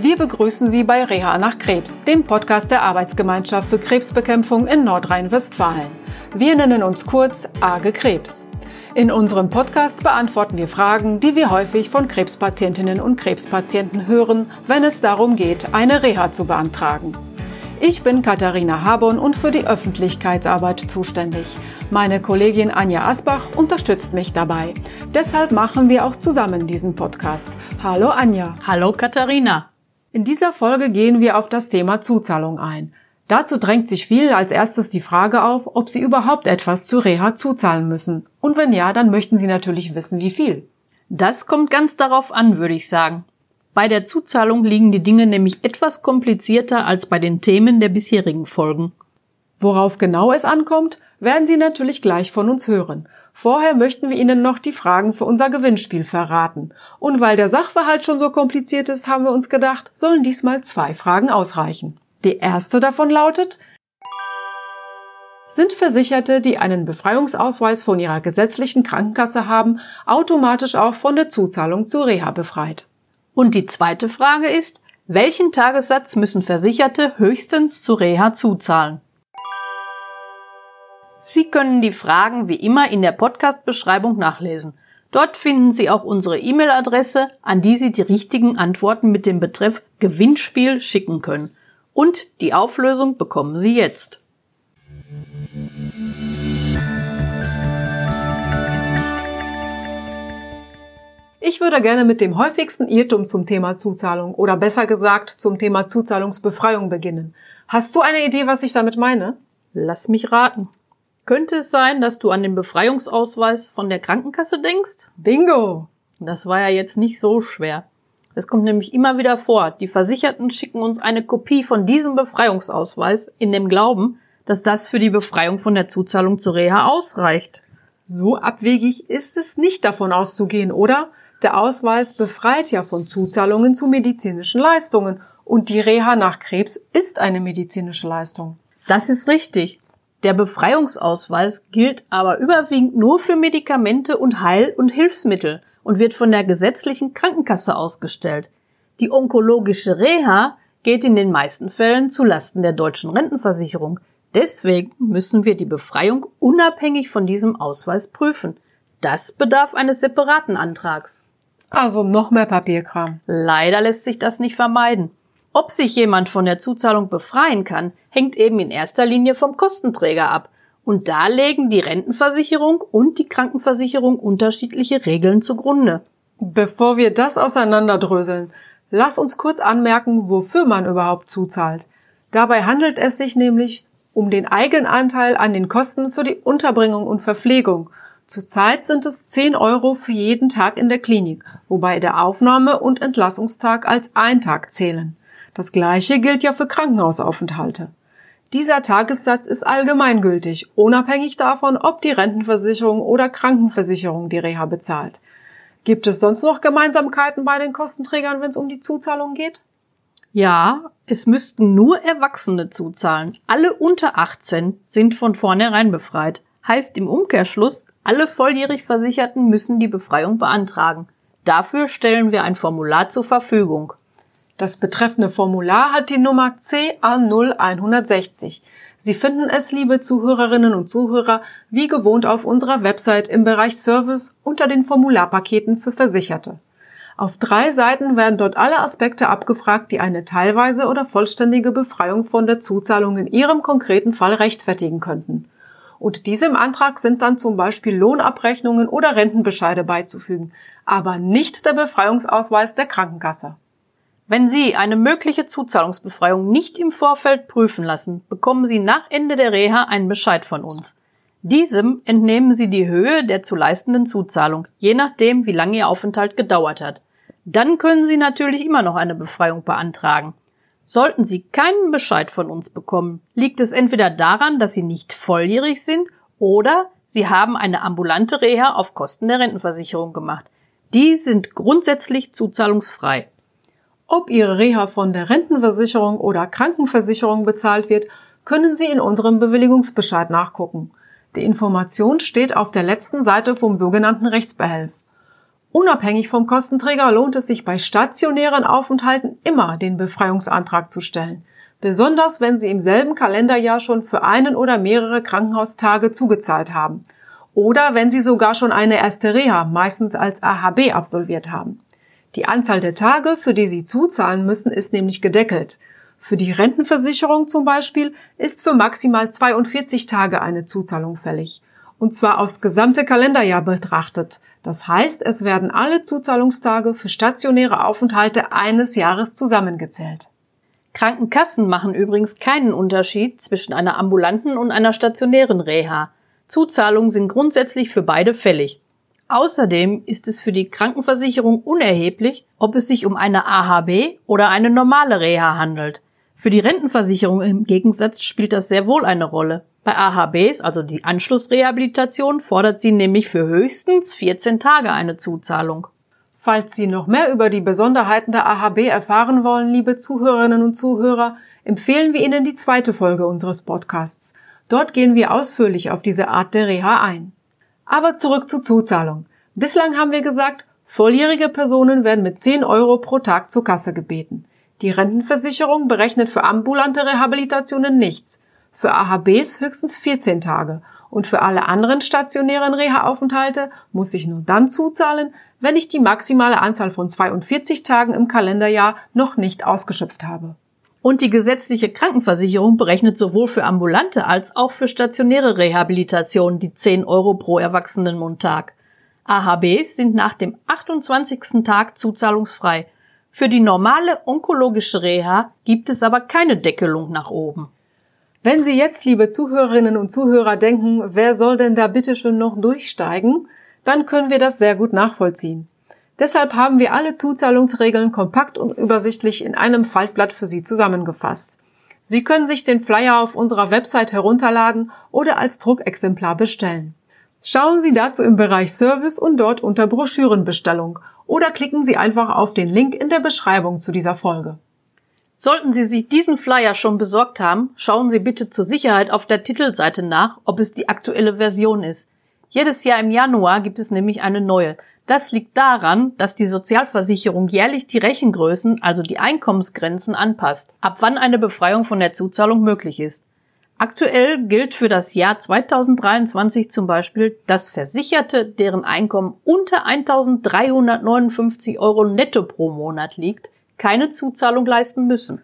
Wir begrüßen Sie bei Reha nach Krebs, dem Podcast der Arbeitsgemeinschaft für Krebsbekämpfung in Nordrhein-Westfalen. Wir nennen uns kurz AGE Krebs. In unserem Podcast beantworten wir Fragen, die wir häufig von Krebspatientinnen und Krebspatienten hören, wenn es darum geht, eine Reha zu beantragen. Ich bin Katharina Habon und für die Öffentlichkeitsarbeit zuständig. Meine Kollegin Anja Asbach unterstützt mich dabei. Deshalb machen wir auch zusammen diesen Podcast. Hallo Anja. Hallo Katharina. In dieser Folge gehen wir auf das Thema Zuzahlung ein. Dazu drängt sich vielen als erstes die Frage auf, ob sie überhaupt etwas zu Reha zuzahlen müssen. Und wenn ja, dann möchten sie natürlich wissen, wie viel. Das kommt ganz darauf an, würde ich sagen. Bei der Zuzahlung liegen die Dinge nämlich etwas komplizierter als bei den Themen der bisherigen Folgen. Worauf genau es ankommt, werden Sie natürlich gleich von uns hören. Vorher möchten wir Ihnen noch die Fragen für unser Gewinnspiel verraten. Und weil der Sachverhalt schon so kompliziert ist, haben wir uns gedacht, sollen diesmal zwei Fragen ausreichen. Die erste davon lautet, sind Versicherte, die einen Befreiungsausweis von ihrer gesetzlichen Krankenkasse haben, automatisch auch von der Zuzahlung zur Reha befreit? Und die zweite Frage ist, welchen Tagessatz müssen Versicherte höchstens zur Reha zuzahlen? Sie können die Fragen wie immer in der Podcast-Beschreibung nachlesen. Dort finden Sie auch unsere E-Mail-Adresse, an die Sie die richtigen Antworten mit dem Betreff Gewinnspiel schicken können. Und die Auflösung bekommen Sie jetzt. Ich würde gerne mit dem häufigsten Irrtum zum Thema Zuzahlung oder besser gesagt zum Thema Zuzahlungsbefreiung beginnen. Hast du eine Idee, was ich damit meine? Lass mich raten. Könnte es sein, dass du an den Befreiungsausweis von der Krankenkasse denkst? Bingo! Das war ja jetzt nicht so schwer. Es kommt nämlich immer wieder vor, die Versicherten schicken uns eine Kopie von diesem Befreiungsausweis in dem Glauben, dass das für die Befreiung von der Zuzahlung zur Reha ausreicht. So abwegig ist es nicht davon auszugehen, oder? Der Ausweis befreit ja von Zuzahlungen zu medizinischen Leistungen und die Reha nach Krebs ist eine medizinische Leistung. Das ist richtig. Der Befreiungsausweis gilt aber überwiegend nur für Medikamente und Heil- und Hilfsmittel und wird von der gesetzlichen Krankenkasse ausgestellt. Die onkologische Reha geht in den meisten Fällen zu Lasten der deutschen Rentenversicherung. Deswegen müssen wir die Befreiung unabhängig von diesem Ausweis prüfen. Das bedarf eines separaten Antrags. Also noch mehr Papierkram. Leider lässt sich das nicht vermeiden. Ob sich jemand von der Zuzahlung befreien kann, hängt eben in erster Linie vom Kostenträger ab. Und da legen die Rentenversicherung und die Krankenversicherung unterschiedliche Regeln zugrunde. Bevor wir das auseinanderdröseln, lass uns kurz anmerken, wofür man überhaupt zuzahlt. Dabei handelt es sich nämlich um den Eigenanteil an den Kosten für die Unterbringung und Verpflegung Zurzeit sind es 10 Euro für jeden Tag in der Klinik, wobei der Aufnahme- und Entlassungstag als ein Tag zählen. Das gleiche gilt ja für Krankenhausaufenthalte. Dieser Tagessatz ist allgemeingültig, unabhängig davon, ob die Rentenversicherung oder Krankenversicherung die Reha bezahlt. Gibt es sonst noch Gemeinsamkeiten bei den Kostenträgern, wenn es um die Zuzahlung geht? Ja, es müssten nur Erwachsene zuzahlen. Alle unter 18 sind von vornherein befreit. Heißt im Umkehrschluss, alle volljährig Versicherten müssen die Befreiung beantragen. Dafür stellen wir ein Formular zur Verfügung. Das betreffende Formular hat die Nummer CA0160. Sie finden es, liebe Zuhörerinnen und Zuhörer, wie gewohnt auf unserer Website im Bereich Service unter den Formularpaketen für Versicherte. Auf drei Seiten werden dort alle Aspekte abgefragt, die eine teilweise oder vollständige Befreiung von der Zuzahlung in Ihrem konkreten Fall rechtfertigen könnten. Und diesem Antrag sind dann zum Beispiel Lohnabrechnungen oder Rentenbescheide beizufügen, aber nicht der Befreiungsausweis der Krankenkasse. Wenn Sie eine mögliche Zuzahlungsbefreiung nicht im Vorfeld prüfen lassen, bekommen Sie nach Ende der Reha einen Bescheid von uns. Diesem entnehmen Sie die Höhe der zu leistenden Zuzahlung, je nachdem, wie lange Ihr Aufenthalt gedauert hat. Dann können Sie natürlich immer noch eine Befreiung beantragen. Sollten Sie keinen Bescheid von uns bekommen, liegt es entweder daran, dass Sie nicht volljährig sind oder Sie haben eine ambulante Reha auf Kosten der Rentenversicherung gemacht. Die sind grundsätzlich zuzahlungsfrei. Ob Ihre Reha von der Rentenversicherung oder Krankenversicherung bezahlt wird, können Sie in unserem Bewilligungsbescheid nachgucken. Die Information steht auf der letzten Seite vom sogenannten Rechtsbehelf. Unabhängig vom Kostenträger lohnt es sich bei stationären Aufenthalten immer, den Befreiungsantrag zu stellen. Besonders wenn Sie im selben Kalenderjahr schon für einen oder mehrere Krankenhaustage zugezahlt haben. Oder wenn Sie sogar schon eine erste Reha, meistens als AHB, absolviert haben. Die Anzahl der Tage, für die Sie zuzahlen müssen, ist nämlich gedeckelt. Für die Rentenversicherung zum Beispiel ist für maximal 42 Tage eine Zuzahlung fällig. Und zwar aufs gesamte Kalenderjahr betrachtet. Das heißt, es werden alle Zuzahlungstage für stationäre Aufenthalte eines Jahres zusammengezählt. Krankenkassen machen übrigens keinen Unterschied zwischen einer ambulanten und einer stationären Reha. Zuzahlungen sind grundsätzlich für beide fällig. Außerdem ist es für die Krankenversicherung unerheblich, ob es sich um eine AHB oder eine normale Reha handelt. Für die Rentenversicherung im Gegensatz spielt das sehr wohl eine Rolle. Bei AHBs, also die Anschlussrehabilitation, fordert sie nämlich für höchstens 14 Tage eine Zuzahlung. Falls Sie noch mehr über die Besonderheiten der AHB erfahren wollen, liebe Zuhörerinnen und Zuhörer, empfehlen wir Ihnen die zweite Folge unseres Podcasts. Dort gehen wir ausführlich auf diese Art der Reha ein. Aber zurück zur Zuzahlung. Bislang haben wir gesagt, volljährige Personen werden mit 10 Euro pro Tag zur Kasse gebeten. Die Rentenversicherung berechnet für ambulante Rehabilitationen nichts, für AHBs höchstens 14 Tage und für alle anderen stationären Reha-Aufenthalte muss ich nur dann zuzahlen, wenn ich die maximale Anzahl von 42 Tagen im Kalenderjahr noch nicht ausgeschöpft habe. Und die gesetzliche Krankenversicherung berechnet sowohl für ambulante als auch für stationäre Rehabilitation die 10 Euro pro Erwachsenenmundtag. AHBs sind nach dem 28. Tag zuzahlungsfrei. Für die normale onkologische Reha gibt es aber keine Deckelung nach oben. Wenn Sie jetzt, liebe Zuhörerinnen und Zuhörer, denken, wer soll denn da bitte schon noch durchsteigen, dann können wir das sehr gut nachvollziehen. Deshalb haben wir alle Zuzahlungsregeln kompakt und übersichtlich in einem Faltblatt für Sie zusammengefasst. Sie können sich den Flyer auf unserer Website herunterladen oder als Druckexemplar bestellen. Schauen Sie dazu im Bereich Service und dort unter Broschürenbestellung oder klicken Sie einfach auf den Link in der Beschreibung zu dieser Folge. Sollten Sie sich diesen Flyer schon besorgt haben, schauen Sie bitte zur Sicherheit auf der Titelseite nach, ob es die aktuelle Version ist. Jedes Jahr im Januar gibt es nämlich eine neue. Das liegt daran, dass die Sozialversicherung jährlich die Rechengrößen, also die Einkommensgrenzen anpasst, ab wann eine Befreiung von der Zuzahlung möglich ist. Aktuell gilt für das Jahr 2023 zum Beispiel, dass Versicherte, deren Einkommen unter 1359 Euro netto pro Monat liegt, keine Zuzahlung leisten müssen.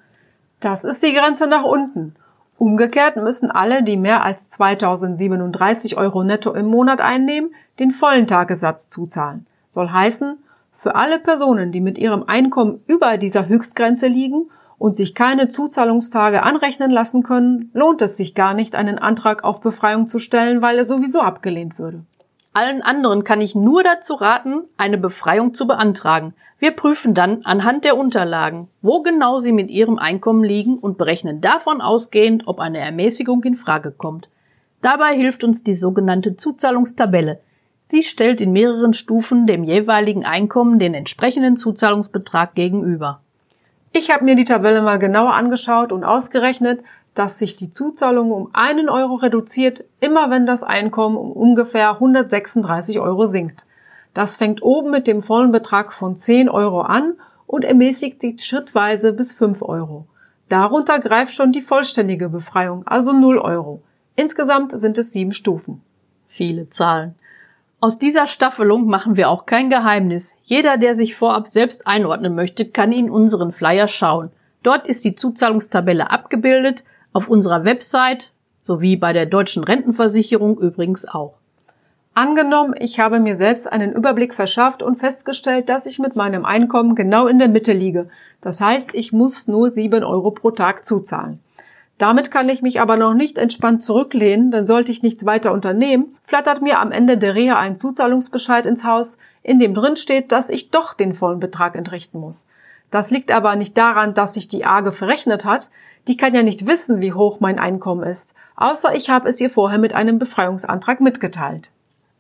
Das ist die Grenze nach unten. Umgekehrt müssen alle, die mehr als 2037 Euro netto im Monat einnehmen, den vollen Tagessatz zuzahlen. Soll heißen, für alle Personen, die mit ihrem Einkommen über dieser Höchstgrenze liegen und sich keine Zuzahlungstage anrechnen lassen können, lohnt es sich gar nicht, einen Antrag auf Befreiung zu stellen, weil er sowieso abgelehnt würde. Allen anderen kann ich nur dazu raten, eine Befreiung zu beantragen. Wir prüfen dann anhand der Unterlagen, wo genau sie mit ihrem Einkommen liegen und berechnen davon ausgehend, ob eine Ermäßigung in Frage kommt. Dabei hilft uns die sogenannte Zuzahlungstabelle. Sie stellt in mehreren Stufen dem jeweiligen Einkommen den entsprechenden Zuzahlungsbetrag gegenüber. Ich habe mir die Tabelle mal genauer angeschaut und ausgerechnet, dass sich die Zuzahlung um einen Euro reduziert, immer wenn das Einkommen um ungefähr 136 Euro sinkt. Das fängt oben mit dem vollen Betrag von 10 Euro an und ermäßigt sich schrittweise bis 5 Euro. Darunter greift schon die vollständige Befreiung, also 0 Euro. Insgesamt sind es sieben Stufen. Viele Zahlen. Aus dieser Staffelung machen wir auch kein Geheimnis. Jeder, der sich vorab selbst einordnen möchte, kann in unseren Flyer schauen. Dort ist die Zuzahlungstabelle abgebildet auf unserer Website sowie bei der deutschen Rentenversicherung übrigens auch. Angenommen, ich habe mir selbst einen Überblick verschafft und festgestellt, dass ich mit meinem Einkommen genau in der Mitte liege. Das heißt, ich muss nur sieben Euro pro Tag zuzahlen. Damit kann ich mich aber noch nicht entspannt zurücklehnen, denn sollte ich nichts weiter unternehmen, flattert mir am Ende der Reha ein Zuzahlungsbescheid ins Haus, in dem drin steht, dass ich doch den vollen Betrag entrichten muss. Das liegt aber nicht daran, dass sich die AGE verrechnet hat, die kann ja nicht wissen, wie hoch mein Einkommen ist, außer ich habe es ihr vorher mit einem Befreiungsantrag mitgeteilt.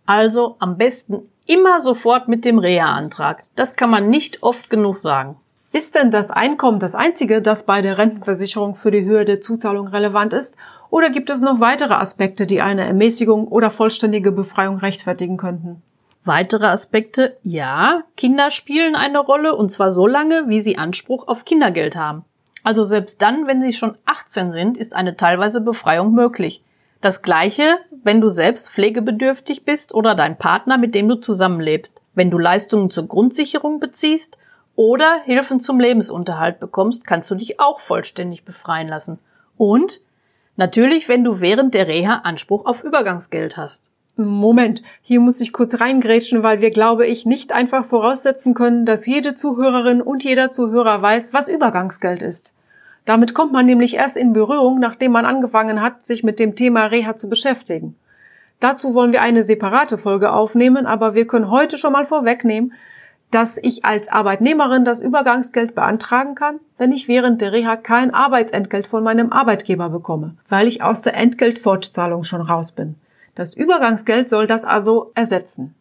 Also am besten immer sofort mit dem Reha-Antrag. Das kann man nicht oft genug sagen. Ist denn das Einkommen das einzige, das bei der Rentenversicherung für die Höhe der Zuzahlung relevant ist? Oder gibt es noch weitere Aspekte, die eine Ermäßigung oder vollständige Befreiung rechtfertigen könnten? Weitere Aspekte, ja, Kinder spielen eine Rolle und zwar so lange, wie sie Anspruch auf Kindergeld haben. Also selbst dann, wenn sie schon 18 sind, ist eine teilweise Befreiung möglich. Das gleiche, wenn du selbst pflegebedürftig bist oder dein Partner, mit dem du zusammenlebst, wenn du Leistungen zur Grundsicherung beziehst oder Hilfen zum Lebensunterhalt bekommst, kannst du dich auch vollständig befreien lassen. Und natürlich, wenn du während der Reha Anspruch auf Übergangsgeld hast. Moment, hier muss ich kurz reingrätschen, weil wir, glaube ich, nicht einfach voraussetzen können, dass jede Zuhörerin und jeder Zuhörer weiß, was Übergangsgeld ist. Damit kommt man nämlich erst in Berührung, nachdem man angefangen hat, sich mit dem Thema Reha zu beschäftigen. Dazu wollen wir eine separate Folge aufnehmen, aber wir können heute schon mal vorwegnehmen, dass ich als Arbeitnehmerin das Übergangsgeld beantragen kann, wenn ich während der Reha kein Arbeitsentgelt von meinem Arbeitgeber bekomme, weil ich aus der Entgeltfortzahlung schon raus bin. Das Übergangsgeld soll das also ersetzen.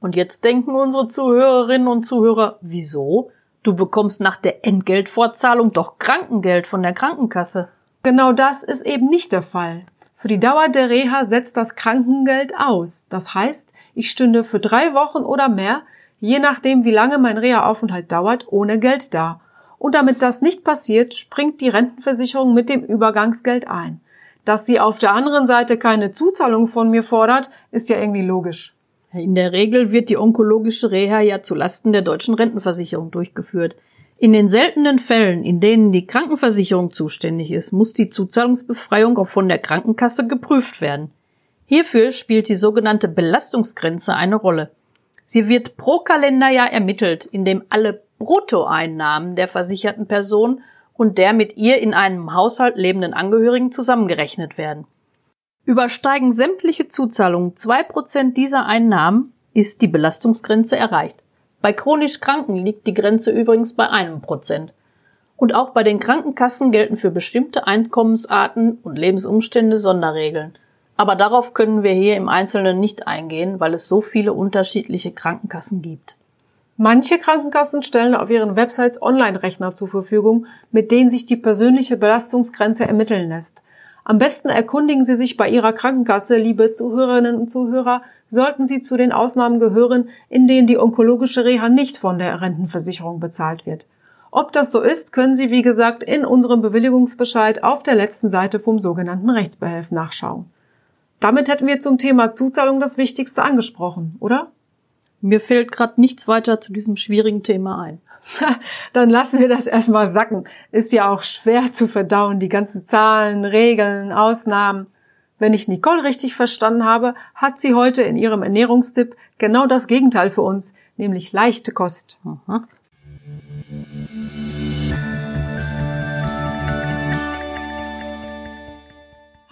Und jetzt denken unsere Zuhörerinnen und Zuhörer, wieso? Du bekommst nach der Entgeltfortzahlung doch Krankengeld von der Krankenkasse. Genau das ist eben nicht der Fall. Für die Dauer der Reha setzt das Krankengeld aus. Das heißt, ich stünde für drei Wochen oder mehr, je nachdem wie lange mein Reha-Aufenthalt dauert, ohne Geld da. Und damit das nicht passiert, springt die Rentenversicherung mit dem Übergangsgeld ein. Dass sie auf der anderen Seite keine Zuzahlung von mir fordert, ist ja irgendwie logisch. In der Regel wird die onkologische Reha ja zu Lasten der deutschen Rentenversicherung durchgeführt. In den seltenen Fällen, in denen die Krankenversicherung zuständig ist, muss die Zuzahlungsbefreiung auch von der Krankenkasse geprüft werden. Hierfür spielt die sogenannte Belastungsgrenze eine Rolle. Sie wird pro Kalenderjahr ermittelt, indem alle Bruttoeinnahmen der versicherten Person und der mit ihr in einem Haushalt lebenden Angehörigen zusammengerechnet werden. Übersteigen sämtliche Zuzahlungen zwei Prozent dieser Einnahmen, ist die Belastungsgrenze erreicht. Bei chronisch Kranken liegt die Grenze übrigens bei einem Prozent. Und auch bei den Krankenkassen gelten für bestimmte Einkommensarten und Lebensumstände Sonderregeln. Aber darauf können wir hier im Einzelnen nicht eingehen, weil es so viele unterschiedliche Krankenkassen gibt. Manche Krankenkassen stellen auf ihren Websites Online-Rechner zur Verfügung, mit denen sich die persönliche Belastungsgrenze ermitteln lässt. Am besten erkundigen Sie sich bei Ihrer Krankenkasse, liebe Zuhörerinnen und Zuhörer, sollten Sie zu den Ausnahmen gehören, in denen die onkologische Reha nicht von der Rentenversicherung bezahlt wird. Ob das so ist, können Sie, wie gesagt, in unserem Bewilligungsbescheid auf der letzten Seite vom sogenannten Rechtsbehelf nachschauen. Damit hätten wir zum Thema Zuzahlung das Wichtigste angesprochen, oder? Mir fällt gerade nichts weiter zu diesem schwierigen Thema ein. Dann lassen wir das erstmal sacken. Ist ja auch schwer zu verdauen, die ganzen Zahlen, Regeln, Ausnahmen. Wenn ich Nicole richtig verstanden habe, hat sie heute in ihrem Ernährungstipp genau das Gegenteil für uns, nämlich leichte Kost. Mhm.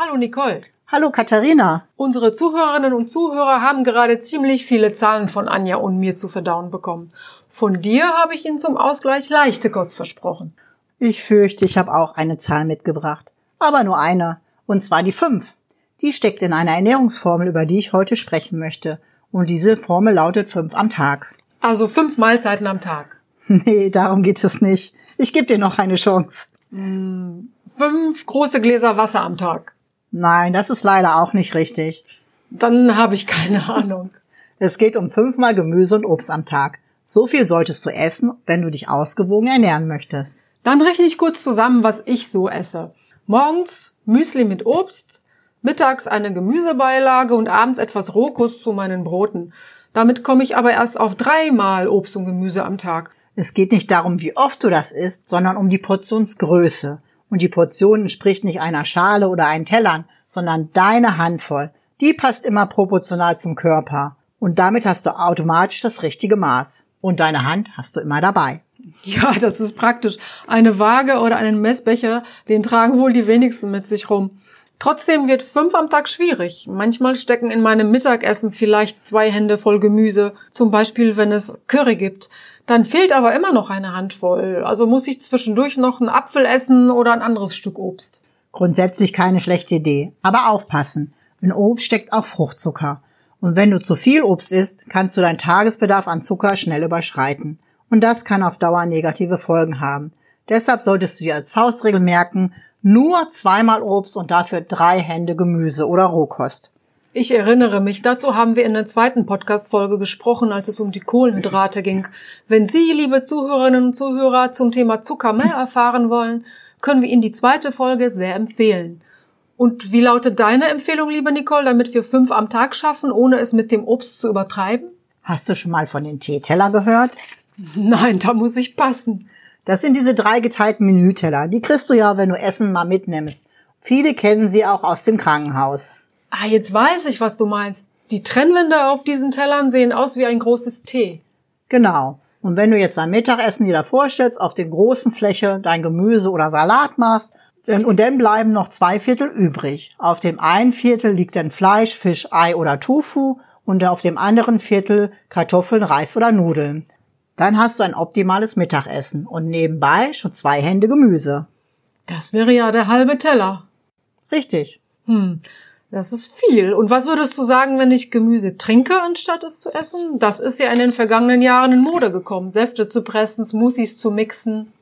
Hallo Nicole. Hallo Katharina. Unsere Zuhörerinnen und Zuhörer haben gerade ziemlich viele Zahlen von Anja und mir zu verdauen bekommen. Von dir habe ich Ihnen zum Ausgleich leichte Kost versprochen. Ich fürchte, ich habe auch eine Zahl mitgebracht. Aber nur eine. Und zwar die fünf. Die steckt in einer Ernährungsformel, über die ich heute sprechen möchte. Und diese Formel lautet fünf am Tag. Also fünf Mahlzeiten am Tag. Nee, darum geht es nicht. Ich gebe dir noch eine Chance. Hm, fünf große Gläser Wasser am Tag. Nein, das ist leider auch nicht richtig. Dann habe ich keine Ahnung. Es geht um fünfmal Gemüse und Obst am Tag. So viel solltest du essen, wenn du dich ausgewogen ernähren möchtest. Dann rechne ich kurz zusammen, was ich so esse. Morgens Müsli mit Obst, mittags eine Gemüsebeilage und abends etwas Rohkost zu meinen Broten. Damit komme ich aber erst auf dreimal Obst und Gemüse am Tag. Es geht nicht darum, wie oft du das isst, sondern um die Portionsgröße. Und die Portion entspricht nicht einer Schale oder einen Tellern, sondern deine Handvoll. Die passt immer proportional zum Körper. Und damit hast du automatisch das richtige Maß. Und deine Hand hast du immer dabei. Ja, das ist praktisch. Eine Waage oder einen Messbecher, den tragen wohl die wenigsten mit sich rum. Trotzdem wird fünf am Tag schwierig. Manchmal stecken in meinem Mittagessen vielleicht zwei Hände voll Gemüse, zum Beispiel wenn es Curry gibt. Dann fehlt aber immer noch eine Handvoll. Also muss ich zwischendurch noch einen Apfel essen oder ein anderes Stück Obst. Grundsätzlich keine schlechte Idee. Aber aufpassen. In Obst steckt auch Fruchtzucker. Und wenn du zu viel Obst isst, kannst du deinen Tagesbedarf an Zucker schnell überschreiten. Und das kann auf Dauer negative Folgen haben. Deshalb solltest du dir als Faustregel merken, nur zweimal Obst und dafür drei Hände Gemüse oder Rohkost. Ich erinnere mich, dazu haben wir in der zweiten Podcast-Folge gesprochen, als es um die Kohlenhydrate ging. Wenn Sie, liebe Zuhörerinnen und Zuhörer, zum Thema Zucker mehr erfahren wollen, können wir Ihnen die zweite Folge sehr empfehlen. Und wie lautet deine Empfehlung, liebe Nicole, damit wir fünf am Tag schaffen, ohne es mit dem Obst zu übertreiben? Hast du schon mal von den Teeteller gehört? Nein, da muss ich passen. Das sind diese drei geteilten Menüteller. Die kriegst du ja, wenn du Essen mal mitnimmst. Viele kennen sie auch aus dem Krankenhaus. Ah, jetzt weiß ich, was du meinst. Die Trennwände auf diesen Tellern sehen aus wie ein großes T. Genau. Und wenn du jetzt dein Mittagessen dir da vorstellst, auf der großen Fläche dein Gemüse oder Salat machst, und dann bleiben noch zwei Viertel übrig. Auf dem einen Viertel liegt dann Fleisch, Fisch, Ei oder Tofu und auf dem anderen Viertel Kartoffeln, Reis oder Nudeln. Dann hast du ein optimales Mittagessen und nebenbei schon zwei Hände Gemüse. Das wäre ja der halbe Teller. Richtig. Hm. Das ist viel. Und was würdest du sagen, wenn ich Gemüse trinke, anstatt es zu essen? Das ist ja in den vergangenen Jahren in Mode gekommen. Säfte zu pressen, Smoothies zu mixen.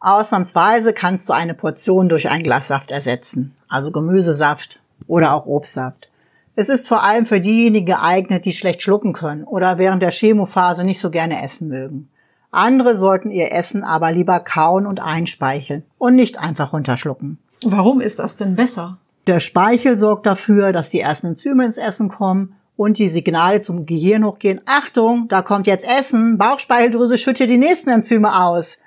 Ausnahmsweise kannst du eine Portion durch ein Glas Saft ersetzen. Also Gemüsesaft oder auch Obstsaft. Es ist vor allem für diejenigen geeignet, die schlecht schlucken können oder während der Chemophase nicht so gerne essen mögen. Andere sollten ihr Essen aber lieber kauen und einspeicheln und nicht einfach runterschlucken. Warum ist das denn besser? Der Speichel sorgt dafür, dass die ersten Enzyme ins Essen kommen und die Signale zum Gehirn hochgehen. Achtung, da kommt jetzt Essen. Bauchspeicheldrüse schüttet die nächsten Enzyme aus.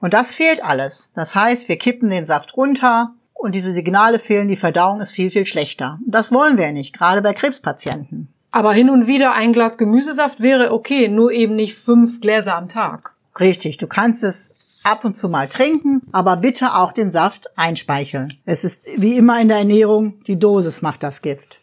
Und das fehlt alles. Das heißt, wir kippen den Saft runter und diese Signale fehlen, die Verdauung ist viel, viel schlechter. Das wollen wir nicht, gerade bei Krebspatienten. Aber hin und wieder ein Glas Gemüsesaft wäre okay, nur eben nicht fünf Gläser am Tag. Richtig, du kannst es ab und zu mal trinken, aber bitte auch den Saft einspeicheln. Es ist wie immer in der Ernährung, die Dosis macht das Gift.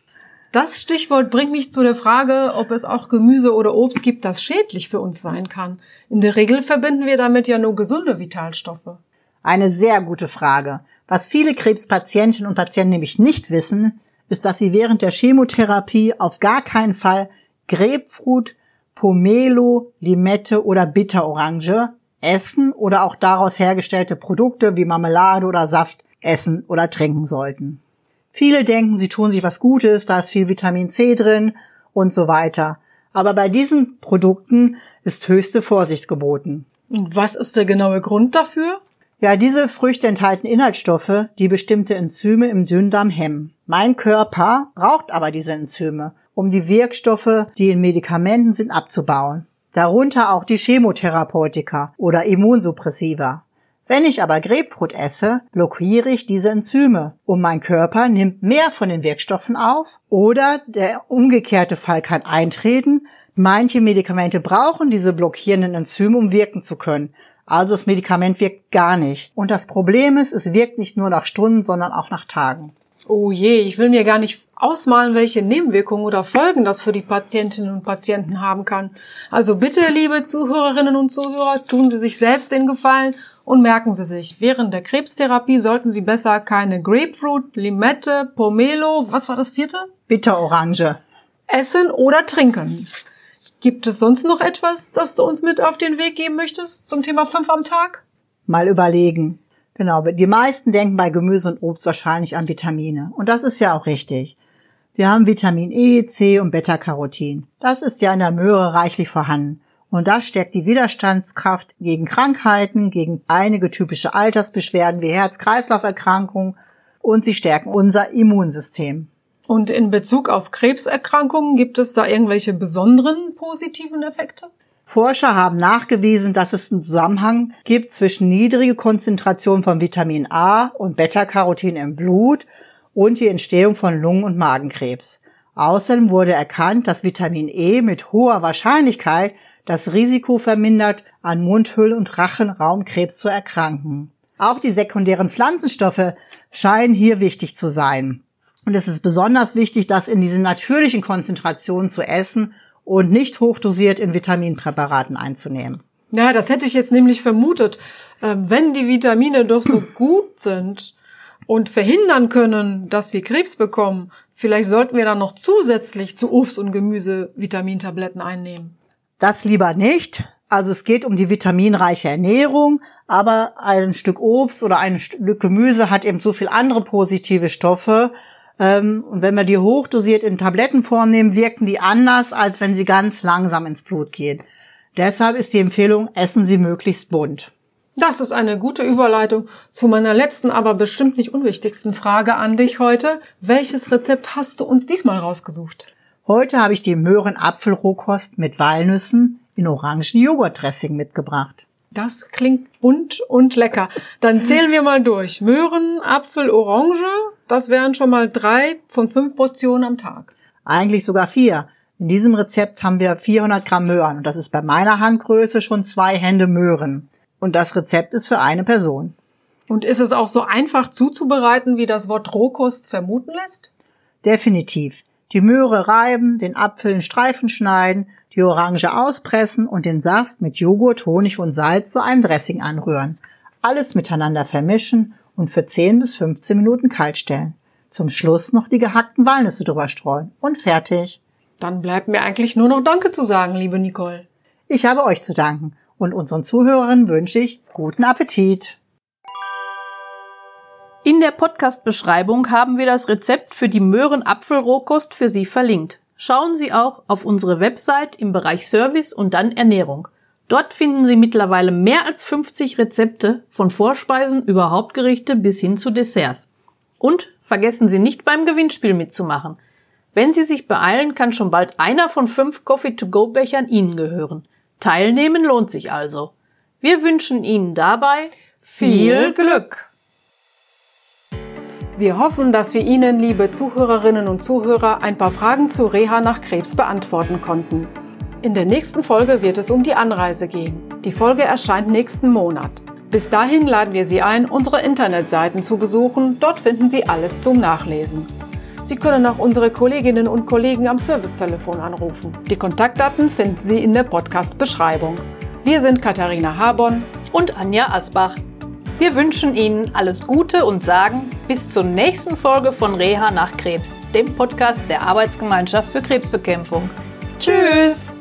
Das Stichwort bringt mich zu der Frage, ob es auch Gemüse oder Obst gibt, das schädlich für uns sein kann. In der Regel verbinden wir damit ja nur gesunde Vitalstoffe. Eine sehr gute Frage. Was viele Krebspatientinnen und Patienten nämlich nicht wissen, ist, dass sie während der Chemotherapie auf gar keinen Fall Grapefruit, Pomelo, Limette oder Bitterorange essen oder auch daraus hergestellte Produkte wie Marmelade oder Saft essen oder trinken sollten. Viele denken, sie tun sich was Gutes, da ist viel Vitamin C drin und so weiter. Aber bei diesen Produkten ist höchste Vorsicht geboten. Und was ist der genaue Grund dafür? Ja, diese Früchte enthalten Inhaltsstoffe, die bestimmte Enzyme im Dünndarm hemmen. Mein Körper braucht aber diese Enzyme, um die Wirkstoffe, die in Medikamenten sind, abzubauen darunter auch die Chemotherapeutika oder Immunsuppressiva. Wenn ich aber Grapefruit esse, blockiere ich diese Enzyme und mein Körper nimmt mehr von den Wirkstoffen auf oder der umgekehrte Fall kann eintreten. Manche Medikamente brauchen diese blockierenden Enzyme, um wirken zu können. Also das Medikament wirkt gar nicht. Und das Problem ist, es wirkt nicht nur nach Stunden, sondern auch nach Tagen. Oh je, ich will mir gar nicht ausmalen, welche Nebenwirkungen oder Folgen das für die Patientinnen und Patienten haben kann. Also bitte, liebe Zuhörerinnen und Zuhörer, tun Sie sich selbst den Gefallen und merken Sie sich, während der Krebstherapie sollten Sie besser keine Grapefruit, Limette, Pomelo, was war das vierte? Bitterorange. Essen oder trinken. Gibt es sonst noch etwas, das du uns mit auf den Weg geben möchtest zum Thema fünf am Tag? Mal überlegen. Genau, die meisten denken bei Gemüse und Obst wahrscheinlich an Vitamine. Und das ist ja auch richtig. Wir haben Vitamin E, C und Beta-Carotin. Das ist ja in der Möhre reichlich vorhanden. Und das stärkt die Widerstandskraft gegen Krankheiten, gegen einige typische Altersbeschwerden wie Herz-Kreislauf-Erkrankungen und sie stärken unser Immunsystem. Und in Bezug auf Krebserkrankungen gibt es da irgendwelche besonderen positiven Effekte? Forscher haben nachgewiesen, dass es einen Zusammenhang gibt zwischen niedrige Konzentration von Vitamin A und Beta-Carotin im Blut und die Entstehung von Lungen- und Magenkrebs. Außerdem wurde erkannt, dass Vitamin E mit hoher Wahrscheinlichkeit das Risiko vermindert, an Mundhöhl- und Rachenraumkrebs zu erkranken. Auch die sekundären Pflanzenstoffe scheinen hier wichtig zu sein. Und es ist besonders wichtig, das in diesen natürlichen Konzentrationen zu essen und nicht hochdosiert in Vitaminpräparaten einzunehmen. Ja, das hätte ich jetzt nämlich vermutet. Ähm, wenn die Vitamine doch so gut sind und verhindern können, dass wir Krebs bekommen, vielleicht sollten wir dann noch zusätzlich zu Obst und Gemüse Vitamintabletten einnehmen. Das lieber nicht. Also es geht um die vitaminreiche Ernährung, aber ein Stück Obst oder ein Stück Gemüse hat eben so viel andere positive Stoffe, Ähm, und wenn wir die hochdosiert in Tablettenform nehmen, wirken die anders, als wenn sie ganz langsam ins Blut gehen. Deshalb ist die Empfehlung, essen Sie möglichst bunt. Das ist eine gute Überleitung zu meiner letzten, aber bestimmt nicht unwichtigsten Frage an dich heute. Welches Rezept hast du uns diesmal rausgesucht? Heute habe ich die Möhren-Apfel-Rohkost mit Walnüssen in orangen Joghurtdressing mitgebracht. Das klingt bunt und lecker. Dann zählen wir mal durch. Möhren, Apfel, Orange, das wären schon mal drei von fünf Portionen am Tag. Eigentlich sogar vier. In diesem Rezept haben wir 400 Gramm Möhren und das ist bei meiner Handgröße schon zwei Hände Möhren. Und das Rezept ist für eine Person. Und ist es auch so einfach zuzubereiten, wie das Wort Rohkost vermuten lässt? Definitiv. Die Möhre reiben, den Apfel in Streifen schneiden, die Orange auspressen und den Saft mit Joghurt, Honig und Salz zu einem Dressing anrühren. Alles miteinander vermischen und für 10 bis 15 Minuten kalt stellen. Zum Schluss noch die gehackten Walnüsse drüber streuen und fertig. Dann bleibt mir eigentlich nur noch Danke zu sagen, liebe Nicole. Ich habe euch zu danken und unseren Zuhörern wünsche ich guten Appetit. In der Podcast-Beschreibung haben wir das Rezept für die Möhren-Apfel-Rohkost für Sie verlinkt. Schauen Sie auch auf unsere Website im Bereich Service und dann Ernährung. Dort finden Sie mittlerweile mehr als 50 Rezepte von Vorspeisen über Hauptgerichte bis hin zu Desserts. Und vergessen Sie nicht beim Gewinnspiel mitzumachen. Wenn Sie sich beeilen, kann schon bald einer von fünf Coffee-to-go-Bechern Ihnen gehören. Teilnehmen lohnt sich also. Wir wünschen Ihnen dabei viel Glück! Wir hoffen, dass wir Ihnen, liebe Zuhörerinnen und Zuhörer, ein paar Fragen zu Reha nach Krebs beantworten konnten. In der nächsten Folge wird es um die Anreise gehen. Die Folge erscheint nächsten Monat. Bis dahin laden wir Sie ein, unsere Internetseiten zu besuchen. Dort finden Sie alles zum Nachlesen. Sie können auch unsere Kolleginnen und Kollegen am Servicetelefon anrufen. Die Kontaktdaten finden Sie in der Podcast-Beschreibung. Wir sind Katharina Habon und Anja Asbach. Wir wünschen Ihnen alles Gute und sagen bis zur nächsten Folge von Reha nach Krebs, dem Podcast der Arbeitsgemeinschaft für Krebsbekämpfung. Tschüss!